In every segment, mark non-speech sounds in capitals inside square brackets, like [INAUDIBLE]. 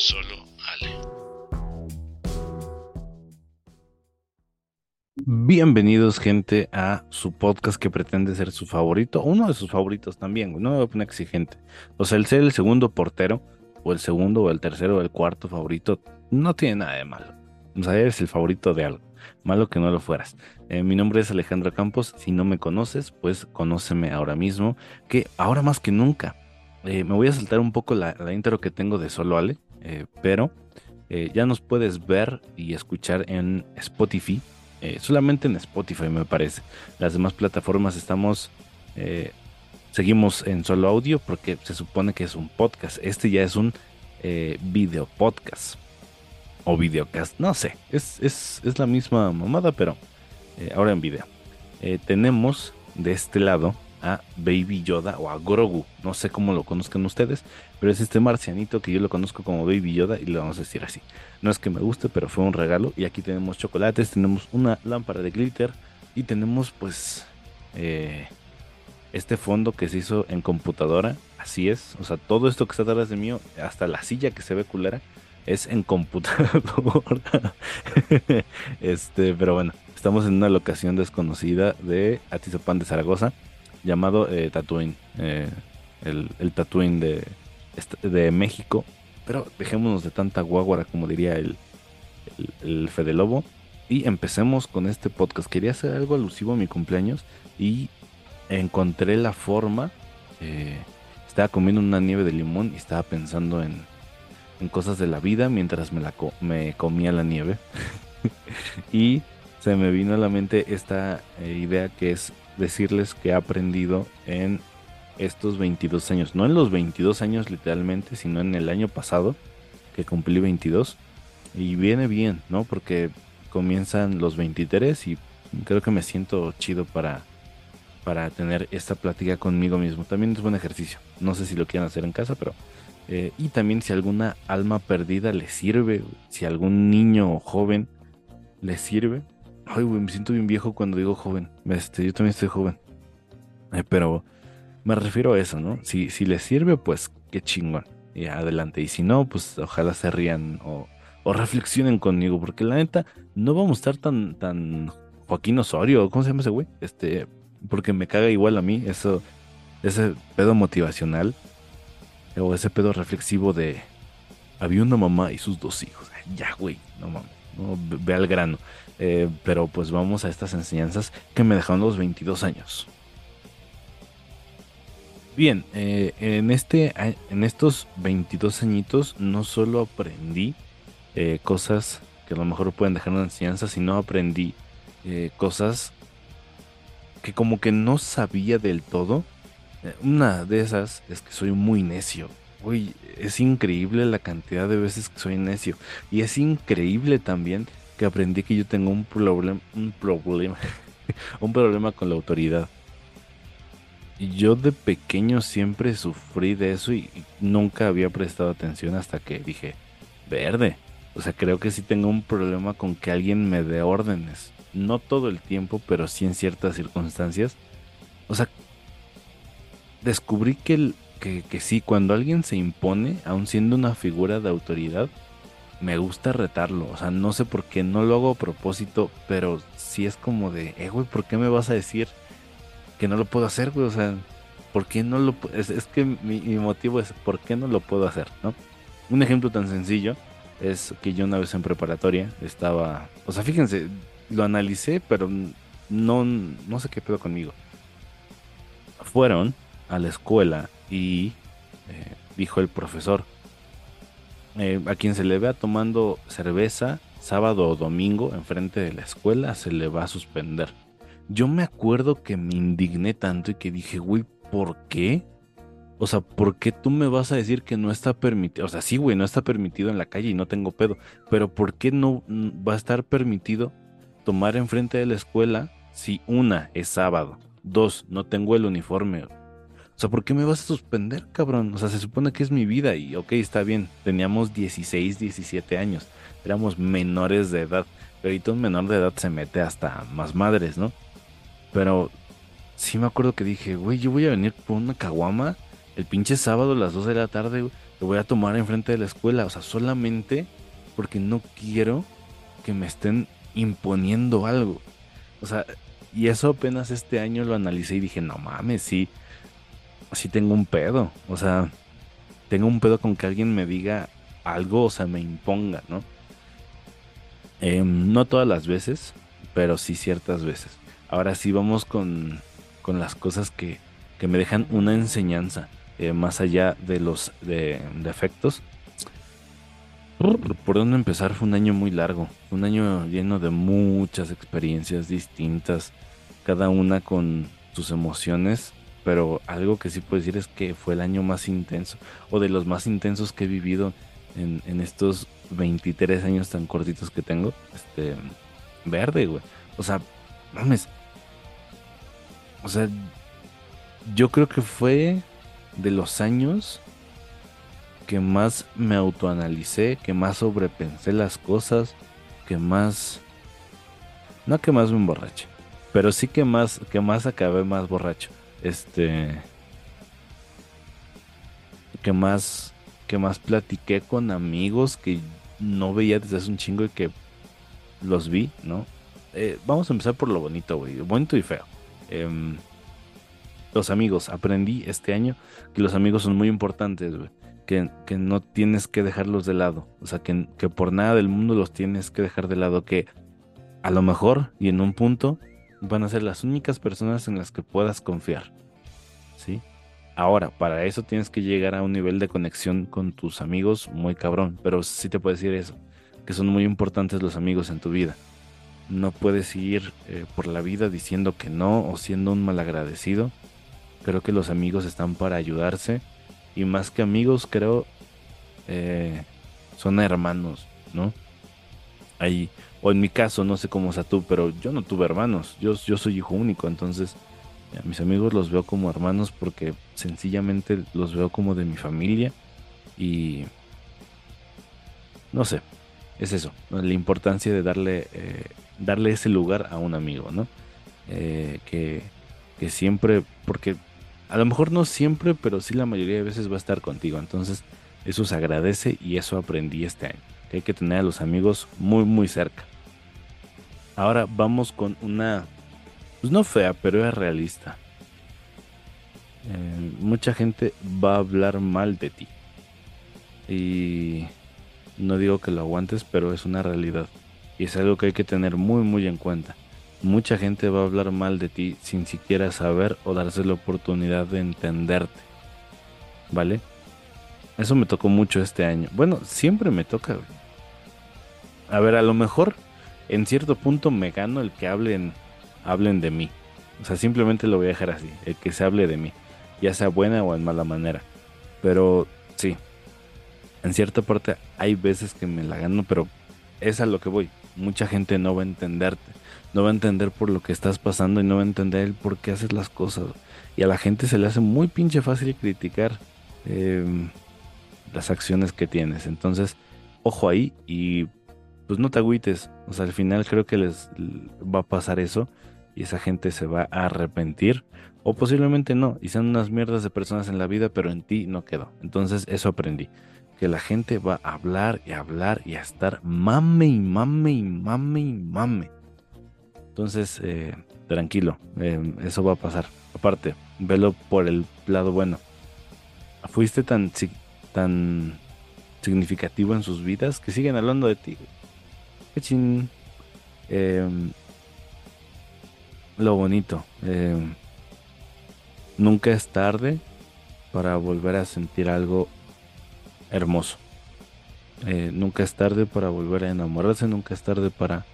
Solo Ale. Bienvenidos, gente, a su podcast que pretende ser su favorito, uno de sus favoritos también, no me voy a poner exigente. O sea, el ser el segundo portero, o el segundo, o el tercero, o el cuarto favorito, no tiene nada de malo. O sea, eres el favorito de algo. Malo que no lo fueras. Eh, mi nombre es Alejandro Campos. Si no me conoces, pues conóceme ahora mismo. Que ahora más que nunca. eh, me voy a saltar un poco la, la intro que tengo de Solo Ale. Eh, pero eh, ya nos puedes ver y escuchar en Spotify. eh, solamente en Spotify me parece. Las demás plataformas estamos... seguimos en solo audio porque se supone que es un podcast. Este ya es un video podcast o videocast, no sé, es, es, es la misma mamada, pero ahora en video. Tenemos de este lado a Baby Yoda o a Grogu, no sé cómo lo conozcan ustedes, pero es este marcianito que yo lo conozco como Baby Yoda y le vamos a decir así. No es que me guste, pero fue un regalo. Y aquí tenemos chocolates, tenemos una lámpara de glitter y tenemos pues eh, este fondo que se hizo en computadora, así es, o sea, todo esto que está atrás de mí, hasta la silla que se ve culera, es en computadora. [LAUGHS] este, pero bueno, estamos en una locación desconocida de Atizapán de Zaragoza, llamado eh, Tatooine, eh, el, el Tatooine de, de México. Pero dejémonos de tanta guaguara, como diría el, el, el Fede Lobo, y empecemos con este podcast. Quería hacer algo alusivo a mi cumpleaños y encontré la forma. eh, estaba comiendo una nieve de limón y estaba pensando en, en cosas de la vida mientras me, la me comía la nieve. [LAUGHS] y se me vino a la mente esta eh, idea que es decirles que he aprendido en estos 22 años. No en los 22 años literalmente, sino en el año pasado, que cumplí 22. Y viene bien, ¿no? Porque comienzan los 23 y creo que me siento chido para, para tener esta plática conmigo mismo. También es buen ejercicio. No sé si lo quieran hacer en casa, pero... eh, y también si alguna alma perdida le sirve, si algún niño o joven le sirve. Ay, güey, me siento bien viejo cuando digo joven. Este, yo también estoy joven. Eh, pero me refiero a eso, ¿no? Si, si les sirve, pues qué chingón. Y adelante. Y si no, pues ojalá se rían o, o reflexionen conmigo. Porque la neta, no vamos a estar tan, tan Joaquín Osorio. ¿Cómo se llama ese güey? Este, porque me caga igual a mí. Eso, ese pedo motivacional. O ese pedo reflexivo de había una mamá y sus dos hijos. Ya, güey, no mames. Ve, al grano. Eh, pero pues vamos a estas enseñanzas que me dejaron los 22 años. Bien, eh, en, este, en estos 22 añitos no solo aprendí eh, cosas que a lo mejor pueden dejar una enseñanza, sino aprendí cosas que como que no sabía del todo. Una de esas es que soy muy necio. Uy, es increíble la cantidad de veces que soy necio. Y es increíble también que aprendí que yo tengo un problema, un problema, [LAUGHS] un problema con la autoridad. Yo de pequeño siempre sufrí de eso y nunca había prestado atención hasta que dije, verde. O sea, creo que sí tengo un problema con que alguien me dé órdenes. No todo el tiempo, pero sí en ciertas circunstancias. O sea, descubrí que, el- que, que sí, cuando alguien se impone, aun siendo una figura de autoridad, me gusta retarlo. O sea, no sé por qué, no lo hago a propósito, pero sí es como de, eh, güey, ¿por qué me vas a decir que no lo puedo hacer, güey? O sea, ¿por qué no lo es, es que mi, mi motivo es, ¿por qué no lo puedo hacer, no? Un ejemplo tan sencillo es que yo una vez en preparatoria estaba, o sea, fíjense, lo analicé, pero no, no sé qué pedo conmigo. Fueron a la escuela y eh, dijo el profesor, eh, a quien se le vea tomando cerveza sábado o domingo enfrente de la escuela se le va a suspender. Yo me acuerdo que me indigné tanto y que dije, güey, ¿por qué? O sea, ¿por qué tú me vas a decir que no está permitido? O sea, sí, güey, no está permitido en la calle y no tengo pedo. Pero ¿por qué no va a estar permitido tomar enfrente de la escuela si una es sábado? Dos, no tengo el uniforme. O sea, ¿por qué me vas a suspender, cabrón? O sea, se supone que es mi vida y ok, está bien. Teníamos 16, 17 años. Éramos menores de edad. Pero ahorita un menor de edad se mete hasta más madres, ¿no? Pero sí me acuerdo que dije, güey, yo voy a venir por una caguama el pinche sábado a las 2 de la tarde, lo voy a tomar enfrente de la escuela. O sea, solamente porque no quiero que me estén imponiendo algo. O sea, y eso apenas este año lo analicé y dije, no mames, sí, sí tengo un pedo. O sea, tengo un pedo con que alguien me diga algo, o sea, me imponga, ¿no? Em, no todas las veces, pero sí ciertas veces. Ahora sí vamos con, con las cosas que, que, me dejan una enseñanza, eh, más allá de los de, defectos. ¿Por dónde empezar? Fue un año muy largo, un año lleno de muchas experiencias distintas, cada una con sus emociones, pero algo que sí puedo decir es que fue el año más intenso, o de los más intensos que he vivido en, en estos 23 años tan cortitos que tengo, este, verde, güey. O sea, mames. O sea, yo creo que fue de los años que más me autoanalicé, que más sobrepensé las cosas, que más... No que más me emborrache, pero sí que más, que más acabé más borracho. Este... Que más, que más platiqué con amigos que no veía desde hace un chingo y que los vi, ¿no? Eh, vamos a empezar por lo bonito, güey. Bonito y feo. Em, los amigos. Aprendí este año que los amigos son muy importantes, güey. Que, que, no tienes que dejarlos de lado. O sea, que, que por nada del mundo los tienes que dejar de lado. Que a lo mejor y en un punto van a ser las únicas personas en las que puedas confiar. ¿Sí? Ahora, para eso tienes que llegar a un nivel de conexión con tus amigos muy cabrón, pero sí te puedo decir eso, que son muy importantes los amigos en tu vida. No puedes ir eh, por la vida diciendo que no o siendo un malagradecido. Creo que los amigos están para ayudarse y más que amigos creo eh, son hermanos, ¿no? Ahí, o en mi caso, no sé cómo sea tú, pero yo no tuve hermanos, yo, yo soy hijo único, entonces a mis amigos los veo como hermanos porque sencillamente los veo como de mi familia y no sé, es eso, la importancia de darle, eh, darle ese lugar a un amigo, ¿no? Eh, que, que siempre, porque a lo mejor no siempre, pero sí la mayoría de veces va a estar contigo, entonces eso se agradece y eso aprendí este año, que hay que tener a los amigos muy, muy cerca. Ahora vamos con una pues no fea, pero es realista. Eh, mucha gente va a hablar mal de ti. Y no digo que lo aguantes, pero es una realidad. Y es algo que hay que tener muy, muy en cuenta. Mucha gente va a hablar mal de ti sin siquiera saber o darse la oportunidad de entenderte. ¿Vale? Eso me tocó mucho este año. Bueno, siempre me toca. A ver, a lo mejor en cierto punto me gano el que hablen hablen de mí. O sea, simplemente lo voy a dejar así, el que se hable de mí, ya sea buena o en mala manera. Pero sí, en cierta parte hay veces que me la gano, pero es a lo que voy. Mucha gente no va a entenderte, no va a entender por lo que estás pasando y no va a entender el por qué haces las cosas. Y a la gente se le hace muy pinche fácil criticar em, las acciones que tienes. Entonces, ojo ahí y pues no te agüites. O sea, al final creo que les va a pasar eso y esa gente se va a arrepentir o posiblemente no y sean unas mierdas de personas en la vida pero en ti no quedó. Entonces eso aprendí que la gente va a hablar y hablar y a estar mame y mame y mame y mame. Entonces eh, tranquilo eh, eso va a pasar. Aparte velo por el lado bueno. Fuiste tan tan significativo en sus vidas que siguen hablando de ti ching eh, lo bonito. Eh, nunca es tarde para volver a sentir algo hermoso. Eh, nunca es tarde para volver a enamorarse, nunca es tarde para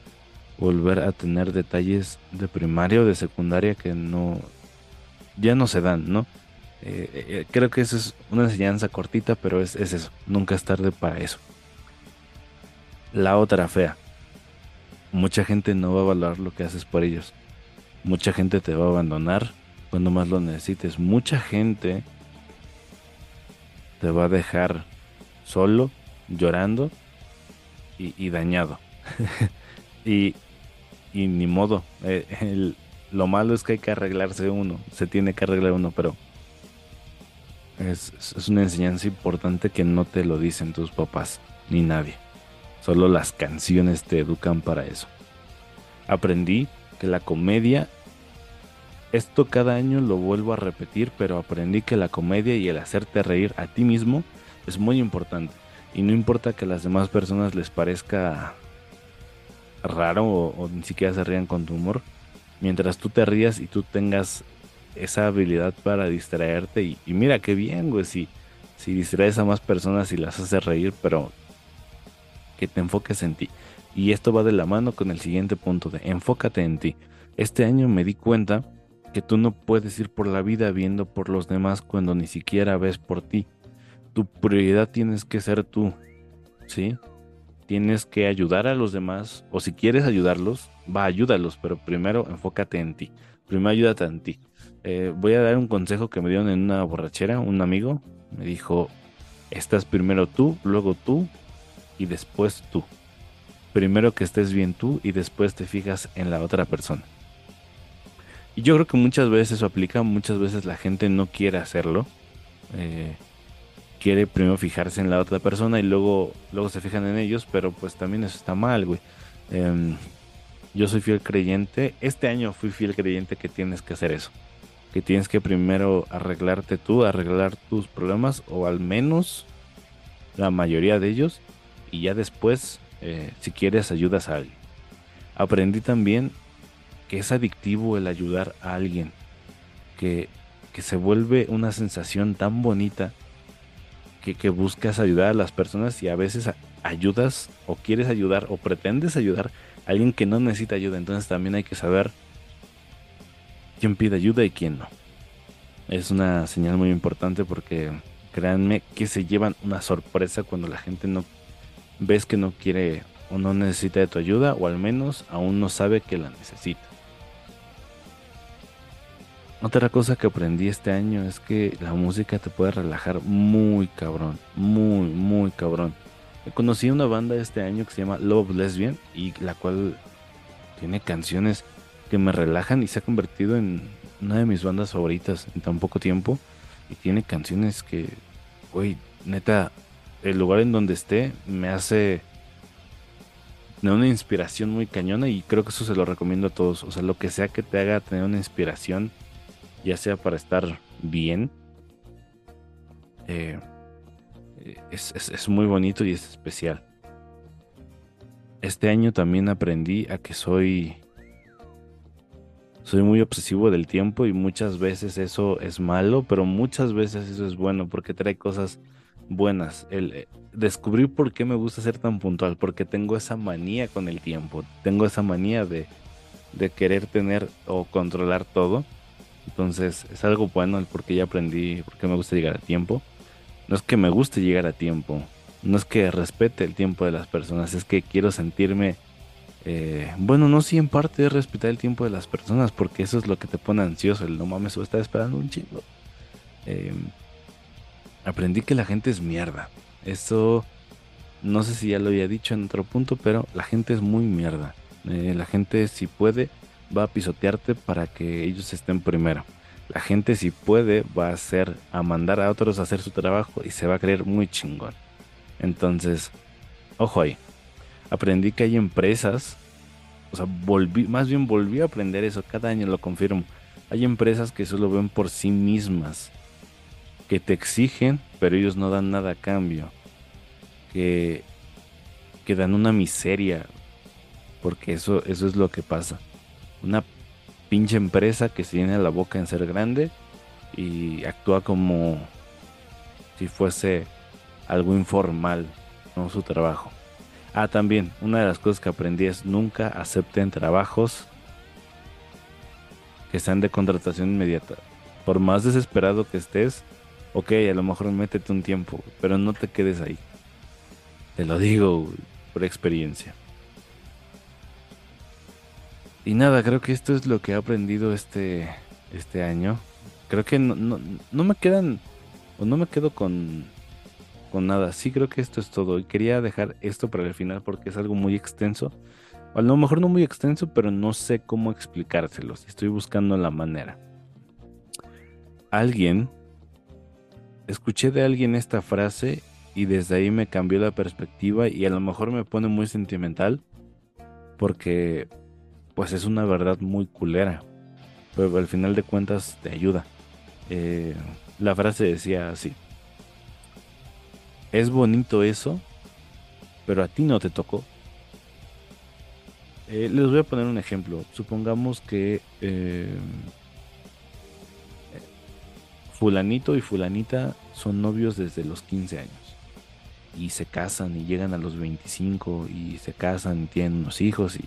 volver a tener detalles de primaria o de secundaria que no ya no se dan, ¿no? Eh, creo que eso es una enseñanza cortita, pero es eso. Nunca es tarde para eso. La otra fea. Mucha gente no va a valorar lo que haces por ellos. Mucha gente te va a abandonar cuando más lo necesites. Mucha gente te va a dejar solo, llorando y, dañado. [LAUGHS] y, y, ni modo. Eh, lo malo es que hay que arreglarse uno. Se tiene que arreglar uno, pero Es, es una enseñanza importante que no te lo dicen tus papás ni nadie. Solo las canciones te educan para eso. Aprendí que la comedia, esto cada año lo vuelvo a repetir, pero aprendí que la comedia y el hacerte reír a ti mismo es muy importante. Y no importa que a las demás personas les parezca raro o, ni siquiera se rían con tu humor, mientras tú te rías y tú tengas esa habilidad para distraerte y, mira qué bien, güey, si, si distraes a más personas y las haces reír, pero que te enfoques en ti. Y esto va de la mano con el siguiente punto de enfócate en ti. Este año me di cuenta que tú no puedes ir por la vida viendo por los demás cuando ni siquiera ves por ti. Tu prioridad tienes que ser tú, ¿sí? Tienes que ayudar a los demás o si quieres ayudarlos, va, ayúdalos, pero primero enfócate en ti. Primero ayúdate en ti. Eh, voy a dar un consejo que me dieron en una borrachera, un amigo me dijo, estás primero tú, luego tú y después tú. Primero que estés bien tú y después te fijas en la otra persona. Y yo creo que muchas veces eso aplica, muchas veces la gente no quiere hacerlo. Eh, quiere primero fijarse en la otra persona y luego, luego se fijan en ellos, pero pues también eso está mal, güey. Em, yo soy fiel creyente, este año fui fiel creyente que tienes que hacer eso. Que tienes que primero arreglarte tú, arreglar tus problemas o al menos la mayoría de ellos y ya después, eh, si quieres, ayudas a alguien. Aprendí también que es adictivo el ayudar a alguien, que, que se vuelve una sensación tan bonita que, que, buscas ayudar a las personas y a veces ayudas o quieres ayudar o pretendes ayudar a alguien que no necesita ayuda. Entonces también hay que saber quién pide ayuda y quién no. Es una señal muy importante porque créanme que se llevan una sorpresa cuando la gente no ves que no quiere o no necesita de tu ayuda o al menos aún no sabe que la necesita. Otra cosa que aprendí este año es que la música te puede relajar muy cabrón, muy, muy cabrón. Conocí una banda este año que se llama Love Lesbian y la cual tiene canciones que me relajan y se ha convertido en una de mis bandas favoritas en tan poco tiempo. Y tiene canciones que, güey, neta, el lugar en donde esté me hace tener una inspiración muy cañona y creo que eso se lo recomiendo a todos. O sea, lo que sea que te haga tener una inspiración, ya sea para estar bien, eh, es, es muy bonito y es especial. Este año también aprendí a que soy soy muy obsesivo del tiempo y muchas veces eso es malo, pero muchas veces eso es bueno porque trae cosas buenas. El, eh, descubrir por qué me gusta ser tan puntual, porque tengo esa manía con el tiempo, tengo esa manía de, de querer tener o controlar todo. Entonces es algo bueno el por qué ya aprendí, por qué me gusta llegar a tiempo. No es que me guste llegar a tiempo, no es que respete el tiempo de las personas, es que quiero sentirme... Eh, bueno, no, si en parte es respetar el tiempo de las personas, porque eso es lo que te pone ansioso, el no mames, o estar esperando un chingo. Eh, aprendí que la gente es mierda. Esto no sé si ya lo había dicho en otro punto, pero la gente es muy mierda. Eh, la gente si puede va a pisotearte para que ellos estén primero. La gente si puede va a hacer a mandar a otros a hacer su trabajo y se va a creer muy chingón. Entonces, ojo ahí. Aprendí que hay empresas, o sea, volví, más bien volví a aprender eso, cada año lo confirmo. Hay empresas que solo ven por sí mismas que te exigen, pero ellos no dan nada a cambio. Que, que dan una miseria, porque eso, eso es lo que pasa. Una pinche empresa que se llena la boca en ser grande y actúa como si fuese algo informal, no su trabajo. Ah, también, una de las cosas que aprendí es nunca acepten trabajos que sean de contratación inmediata. Por más desesperado que estés, ok, a lo mejor métete un tiempo, pero no te quedes ahí. Te lo digo por experiencia. Y nada, creo que esto es lo que he aprendido este, este año. Creo que no, no, me quedan, o no me quedo con, con nada. Sí, creo que esto es todo. Y quería dejar esto para el final porque es algo muy extenso. a lo mejor no muy extenso, pero no sé cómo explicárselos. Estoy buscando la manera. Alguien escuché de alguien esta frase y desde ahí me cambió la perspectiva y a lo mejor me pone muy sentimental porque pues es una verdad muy culera, pero al final de cuentas te ayuda. Eh, la frase decía así, es bonito eso, pero a ti no te tocó. Eh, les voy a poner un ejemplo. Supongamos que eh, fulanito y fulanita son novios desde los 15 años. Y se casan y llegan a los 25 y se casan y tienen unos hijos y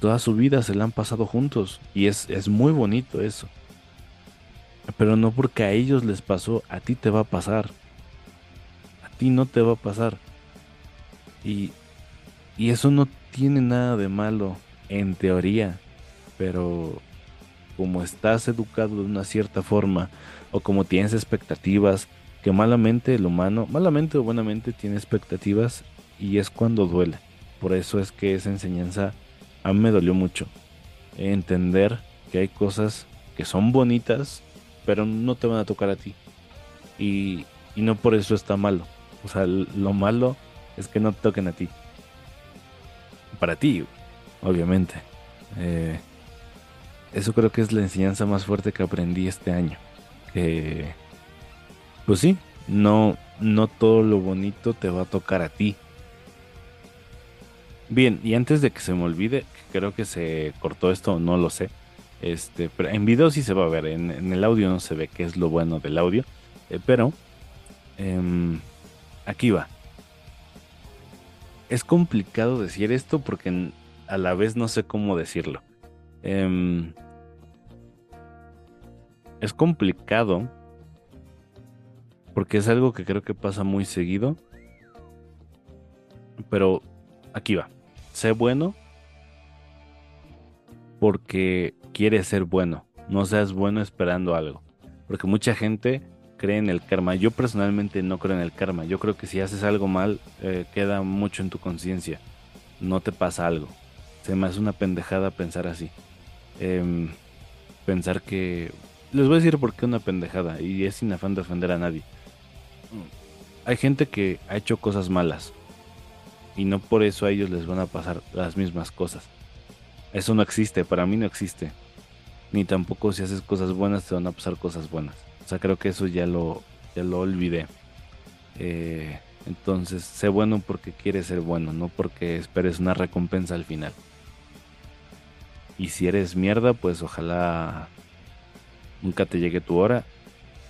toda su vida se la han pasado juntos. Y es, es muy bonito eso. Pero no porque a ellos les pasó, a ti te va a pasar. A ti no te va a pasar. Y, y eso no tiene nada de malo en teoría. Pero como estás educado de una cierta forma o como tienes expectativas, que malamente el humano, malamente o buenamente tiene expectativas y es cuando duele. Por eso es que esa enseñanza a mí me dolió mucho. Entender que hay cosas que son bonitas, pero no te van a tocar a ti. Y, y no por eso está malo. O sea, lo malo es que no te toquen a ti. Para ti, obviamente. Eh, eso creo que es la enseñanza más fuerte que aprendí este año. Que, pues sí, no, no todo lo bonito te va a tocar a ti. Bien, y antes de que se me olvide, creo que se cortó esto, no lo sé. Este, pero en video sí se va a ver, en, el audio no se ve qué es lo bueno del audio. Eh, pero em, aquí va. Es complicado decir esto porque a la vez no sé cómo decirlo. Em, es complicado porque es algo que creo que pasa muy seguido. Pero aquí va. Sé bueno porque quieres ser bueno. No seas bueno esperando algo. Porque mucha gente cree en el karma. Yo personalmente no creo en el karma. Yo creo que si haces algo mal, eh, queda mucho en tu conciencia. No te pasa algo. Se me hace una pendejada pensar así. Em, pensar que... Les voy a decir por qué una pendejada. Y es sin afán de ofender a nadie. Hay gente que ha hecho cosas malas. Y no por eso a ellos les van a pasar las mismas cosas. Eso no existe. Para mí no existe. Ni tampoco si haces cosas buenas te van a pasar cosas buenas. O sea, creo que eso ya lo, ya lo olvidé. Eh, entonces, sé bueno porque quieres ser bueno, no porque esperes una recompensa al final. Y si eres mierda, pues ojalá nunca te llegue tu hora.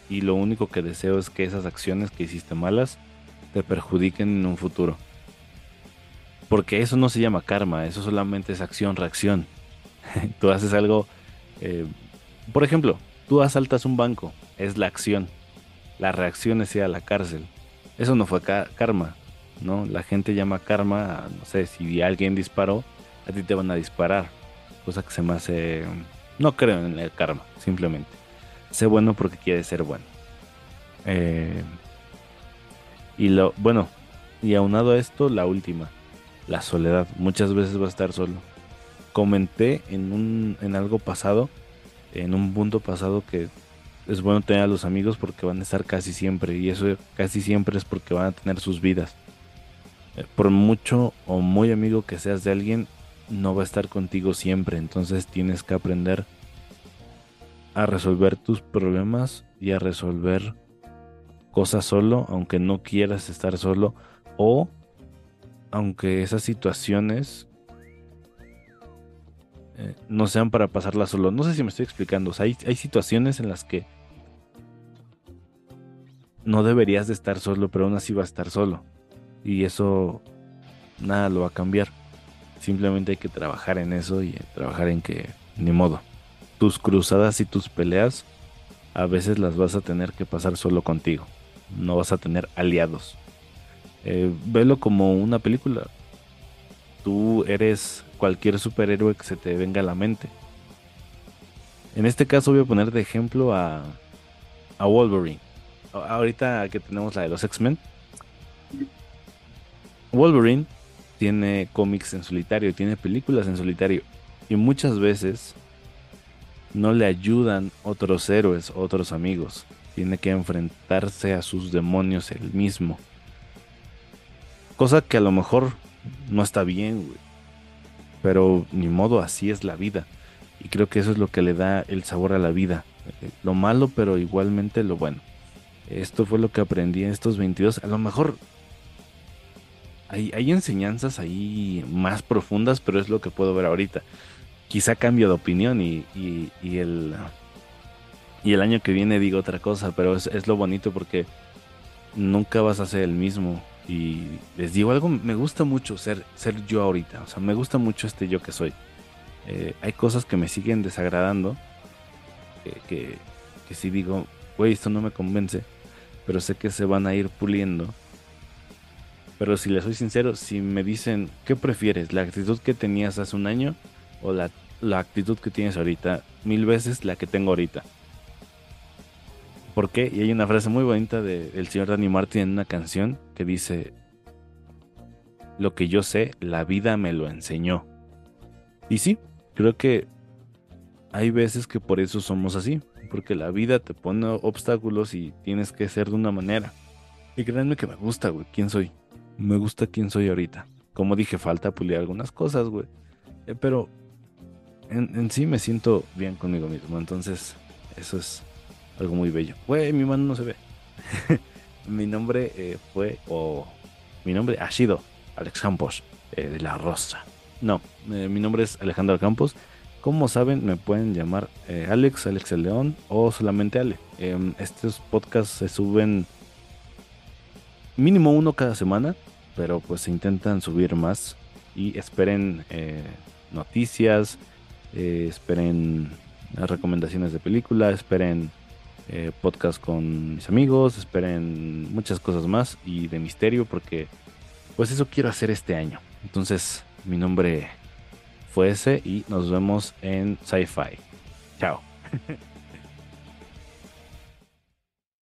Y lo único que deseo es que esas acciones que hiciste malas te perjudiquen en un futuro. Porque eso no se llama karma, eso solamente es acción-reacción. [LAUGHS] tú haces algo, eh, por ejemplo, tú asaltas un banco, es la acción. La reacción es ir a la cárcel. Eso no fue karma, ¿no? La gente llama karma, no sé, si alguien disparó, a ti te van a disparar cosa que se me hace... No creo en el karma, simplemente. Sé bueno porque quiere ser bueno. Eh, y lo, bueno, y aunado a esto, la última, la soledad. Muchas veces va a estar solo. Comenté en, un, en algo pasado, en un punto pasado, que es bueno tener a los amigos porque van a estar casi siempre. Y eso casi siempre es porque van a tener sus vidas. Eh, por mucho o muy amigo que seas de alguien, no va a estar contigo siempre, entonces tienes que aprender a resolver tus problemas y a resolver cosas solo, aunque no quieras estar solo o aunque esas situaciones eh, no sean para pasarlas solo. No sé si me estoy explicando. hay, hay situaciones en las que no deberías de estar solo, pero aún así va a estar solo. Y eso nada lo va a cambiar. Simplemente hay que trabajar en eso y trabajar en que, ni modo, tus cruzadas y tus peleas a veces las vas a tener que pasar solo contigo. No vas a tener aliados. Eh, velo como una película. Tú eres cualquier superhéroe que se te venga a la mente. En este caso voy a poner de ejemplo a, a Wolverine. Ahorita que tenemos la de los X-Men. Wolverine tiene cómics en solitario, tiene películas en solitario. Y muchas veces no le ayudan otros héroes, otros amigos. tiene que enfrentarse a sus demonios él mismo. Cosa que a lo mejor no está bien, güey. Pero ni modo, así es la vida. Y creo que eso es lo que le da el sabor a la vida. Eh, lo malo, pero igualmente lo bueno. Esto fue lo que aprendí en estos 22. A lo mejor hay, enseñanzas ahí más profundas, pero es lo que puedo ver ahorita. Quizá cambio de opinión y, el, y el año que viene digo otra cosa, pero es, lo bonito porque nunca vas a ser el mismo. Y les digo algo, me gusta mucho ser, ser yo ahorita. O sea, me gusta mucho este yo que soy. Eh, hay cosas que me siguen desagradando. Que, que, si digo, güey, esto no me convence. Pero sé que se van a ir puliendo. Pero si les soy sincero, si me dicen, ¿qué prefieres? ¿La actitud que tenías hace un año o la, la actitud que tienes ahorita? Mil veces la que tengo ahorita. ¿Por qué? Y hay una frase muy bonita del señor Danny Martin en una canción que dice, lo que yo sé, la vida me lo enseñó. Y sí, creo que hay veces que por eso somos así, porque la vida te pone obstáculos y tienes que ser de una manera. Y créanme que me gusta, güey, quién soy. Me gusta quién soy ahorita. Como dije, falta pulir algunas cosas, güey. Eh, pero en, sí me siento bien conmigo mismo, entonces eso es algo muy bello. Güey, mi mano no se ve. [LAUGHS] mi nombre eh, fue, o mi nombre ha sido Alex Campos, eh, de La Rosa. No, mi nombre es Alejandro Campos. Como saben, me pueden llamar Alex, Alex el León o solamente Ale. Em, estos podcasts se suben mínimo uno cada semana, pero pues se intentan subir más y esperen noticias, esperen recomendaciones de película, esperen eh, podcast con mis amigos, esperen muchas cosas más y de misterio porque pues eso quiero hacer este año. Entonces mi nombre y nos vemos en Sci-Fi. Chao. [LAUGHS]